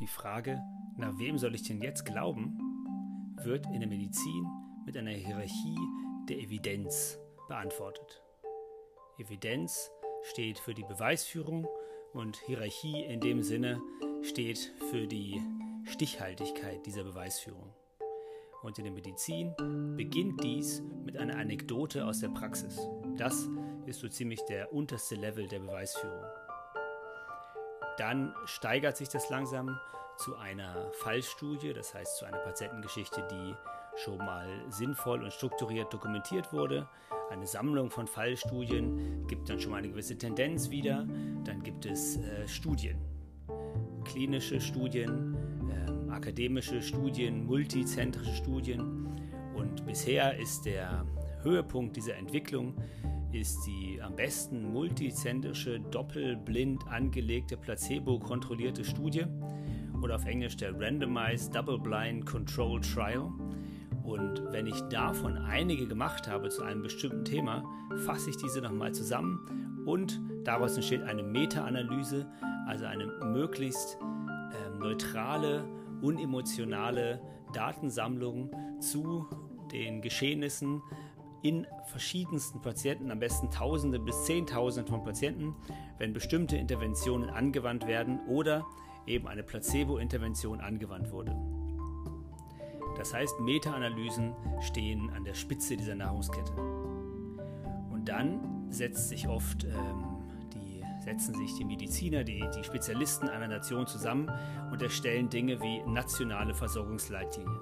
Die Frage, nach wem soll ich denn jetzt glauben, wird in der Medizin mit einer Hierarchie der Evidenz beantwortet. Evidenz steht für die Beweisführung und Hierarchie in dem Sinne steht für die Stichhaltigkeit dieser Beweisführung. Und in der Medizin beginnt dies mit einer Anekdote aus der Praxis. Das ist so ziemlich der unterste Level der Beweisführung. Dann steigert sich das langsam zu einer Fallstudie, das heißt zu einer Patientengeschichte, die schon mal sinnvoll und strukturiert dokumentiert wurde. Eine Sammlung von Fallstudien gibt dann schon mal eine gewisse Tendenz wieder. Dann gibt es äh, Studien, klinische Studien, äh, akademische Studien, multizentrische Studien. Und bisher ist der Höhepunkt dieser Entwicklung ist die am besten multizentrische, doppelblind angelegte, placebo-kontrollierte Studie oder auf Englisch der Randomized Double Blind Control Trial. Und wenn ich davon einige gemacht habe zu einem bestimmten Thema, fasse ich diese nochmal zusammen und daraus entsteht eine Meta-Analyse, also eine möglichst äh, neutrale, unemotionale Datensammlung zu den Geschehnissen in verschiedensten Patienten, am besten Tausende bis Zehntausende von Patienten, wenn bestimmte Interventionen angewandt werden oder eben eine Placebo-Intervention angewandt wurde. Das heißt, Meta-Analysen stehen an der Spitze dieser Nahrungskette. Und dann setzt sich oft, ähm, die, setzen sich die Mediziner, die, die Spezialisten einer Nation zusammen und erstellen Dinge wie nationale Versorgungsleitlinien.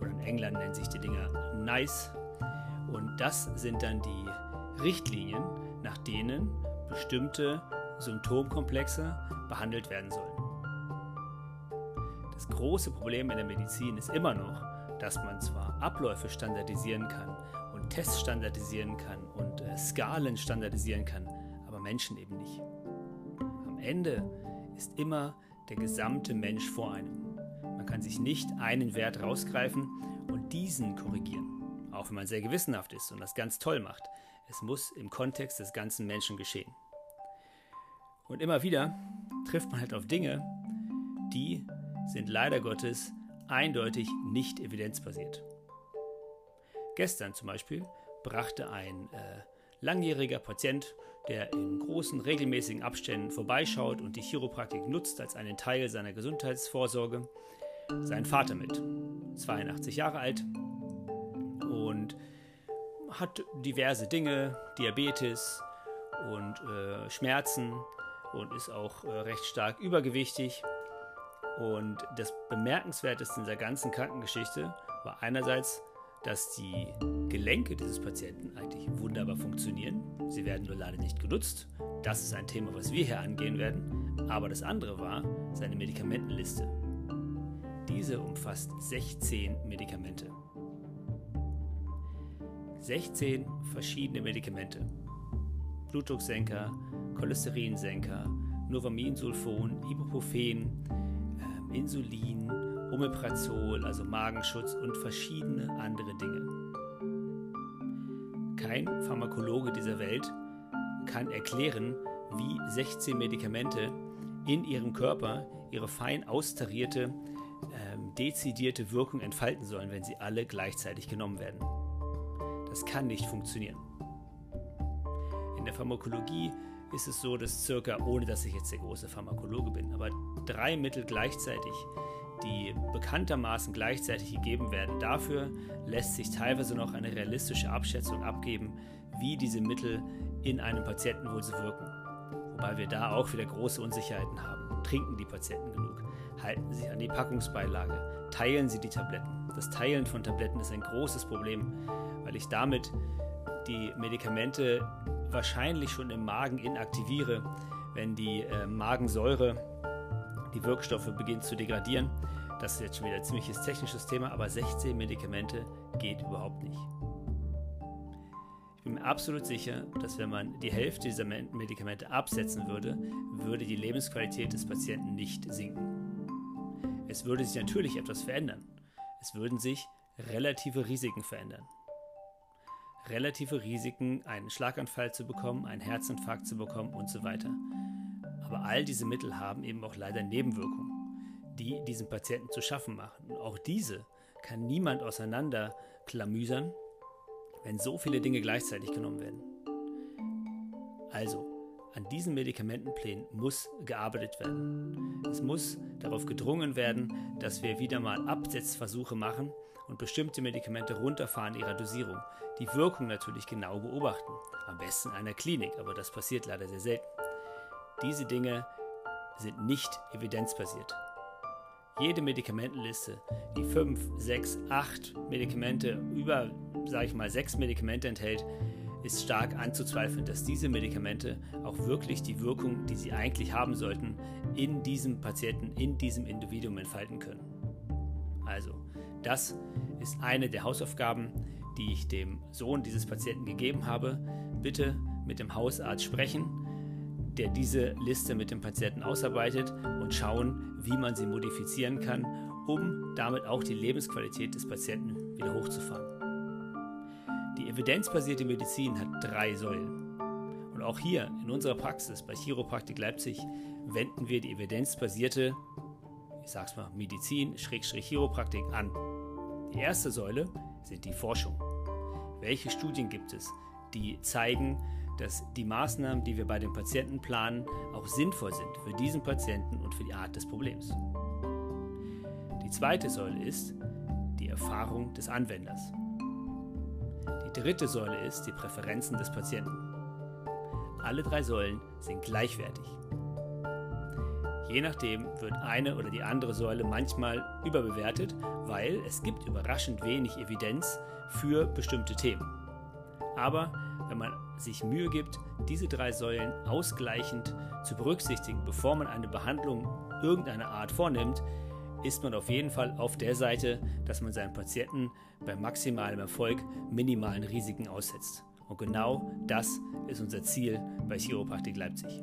Oder in England nennen sich die Dinger NICE. Und das sind dann die Richtlinien, nach denen bestimmte Symptomkomplexe behandelt werden sollen. Das große Problem in der Medizin ist immer noch, dass man zwar Abläufe standardisieren kann und Tests standardisieren kann und äh, Skalen standardisieren kann, aber Menschen eben nicht. Am Ende ist immer der gesamte Mensch vor einem. Man kann sich nicht einen Wert rausgreifen und diesen korrigieren, auch wenn man sehr gewissenhaft ist und das ganz toll macht. Es muss im Kontext des ganzen Menschen geschehen. Und immer wieder trifft man halt auf Dinge, die sind leider Gottes eindeutig nicht evidenzbasiert. Gestern zum Beispiel brachte ein äh, langjähriger Patient, der in großen regelmäßigen Abständen vorbeischaut und die Chiropraktik nutzt als einen Teil seiner Gesundheitsvorsorge, seinen Vater mit, 82 Jahre alt und hat diverse Dinge, Diabetes und äh, Schmerzen und ist auch äh, recht stark übergewichtig und das Bemerkenswerteste in dieser ganzen Krankengeschichte war einerseits, dass die Gelenke dieses Patienten eigentlich wunderbar funktionieren. Sie werden nur leider nicht genutzt. Das ist ein Thema, was wir hier angehen werden. Aber das andere war seine Medikamentenliste. Diese umfasst 16 Medikamente. 16 verschiedene Medikamente. Blutdrucksenker, Cholesterinsenker, Novaminsulfon, Ibuprofen, Insulin, Omeprazol, also Magenschutz und verschiedene andere Dinge. Kein Pharmakologe dieser Welt kann erklären, wie 16 Medikamente in ihrem Körper ihre fein austarierte, ähm, dezidierte Wirkung entfalten sollen, wenn sie alle gleichzeitig genommen werden. Das kann nicht funktionieren. In der Pharmakologie ist es so, dass circa, ohne dass ich jetzt der große Pharmakologe bin, aber drei Mittel gleichzeitig, die bekanntermaßen gleichzeitig gegeben werden, dafür lässt sich teilweise noch eine realistische Abschätzung abgeben, wie diese Mittel in einem Patienten wohl so wirken. Wobei wir da auch wieder große Unsicherheiten haben. Trinken die Patienten genug? Halten sie sich an die Packungsbeilage? Teilen sie die Tabletten? Das Teilen von Tabletten ist ein großes Problem, weil ich damit die Medikamente wahrscheinlich schon im Magen inaktiviere, wenn die äh, Magensäure die Wirkstoffe beginnt zu degradieren. Das ist jetzt schon wieder ein ziemliches technisches Thema, aber 16 Medikamente geht überhaupt nicht. Ich bin mir absolut sicher, dass wenn man die Hälfte dieser Medikamente absetzen würde, würde die Lebensqualität des Patienten nicht sinken. Es würde sich natürlich etwas verändern. Es würden sich relative Risiken verändern relative Risiken, einen Schlaganfall zu bekommen, einen Herzinfarkt zu bekommen und so weiter. Aber all diese Mittel haben eben auch leider Nebenwirkungen, die diesen Patienten zu schaffen machen. Und auch diese kann niemand auseinanderklamüsern, wenn so viele Dinge gleichzeitig genommen werden. Also, an diesen Medikamentenplänen muss gearbeitet werden. Es muss darauf gedrungen werden, dass wir wieder mal Absetzversuche machen und bestimmte Medikamente runterfahren ihrer Dosierung. Die Wirkung natürlich genau beobachten. Am besten in einer Klinik, aber das passiert leider sehr selten. Diese Dinge sind nicht evidenzbasiert. Jede Medikamentenliste, die 5, 6, 8 Medikamente, über, sage ich mal, 6 Medikamente enthält, ist stark anzuzweifeln, dass diese Medikamente auch wirklich die Wirkung, die sie eigentlich haben sollten, in diesem Patienten, in diesem Individuum entfalten können. Also, das ist eine der Hausaufgaben, die ich dem Sohn dieses Patienten gegeben habe. Bitte mit dem Hausarzt sprechen, der diese Liste mit dem Patienten ausarbeitet und schauen, wie man sie modifizieren kann, um damit auch die Lebensqualität des Patienten wieder hochzufahren. Evidenzbasierte Medizin hat drei Säulen. Und auch hier in unserer Praxis bei Chiropraktik Leipzig wenden wir die evidenzbasierte, ich sag's mal, Medizin, Schrägstrich Chiropraktik an. Die erste Säule sind die Forschung. Welche Studien gibt es, die zeigen, dass die Maßnahmen, die wir bei den Patienten planen, auch sinnvoll sind für diesen Patienten und für die Art des Problems? Die zweite Säule ist die Erfahrung des Anwenders dritte Säule ist die Präferenzen des Patienten. Alle drei Säulen sind gleichwertig. Je nachdem wird eine oder die andere Säule manchmal überbewertet, weil es gibt überraschend wenig Evidenz für bestimmte Themen. Aber wenn man sich Mühe gibt, diese drei Säulen ausgleichend zu berücksichtigen, bevor man eine Behandlung irgendeiner Art vornimmt, ist man auf jeden Fall auf der Seite, dass man seinen Patienten bei maximalem Erfolg minimalen Risiken aussetzt. Und genau das ist unser Ziel bei Chiropraktik Leipzig.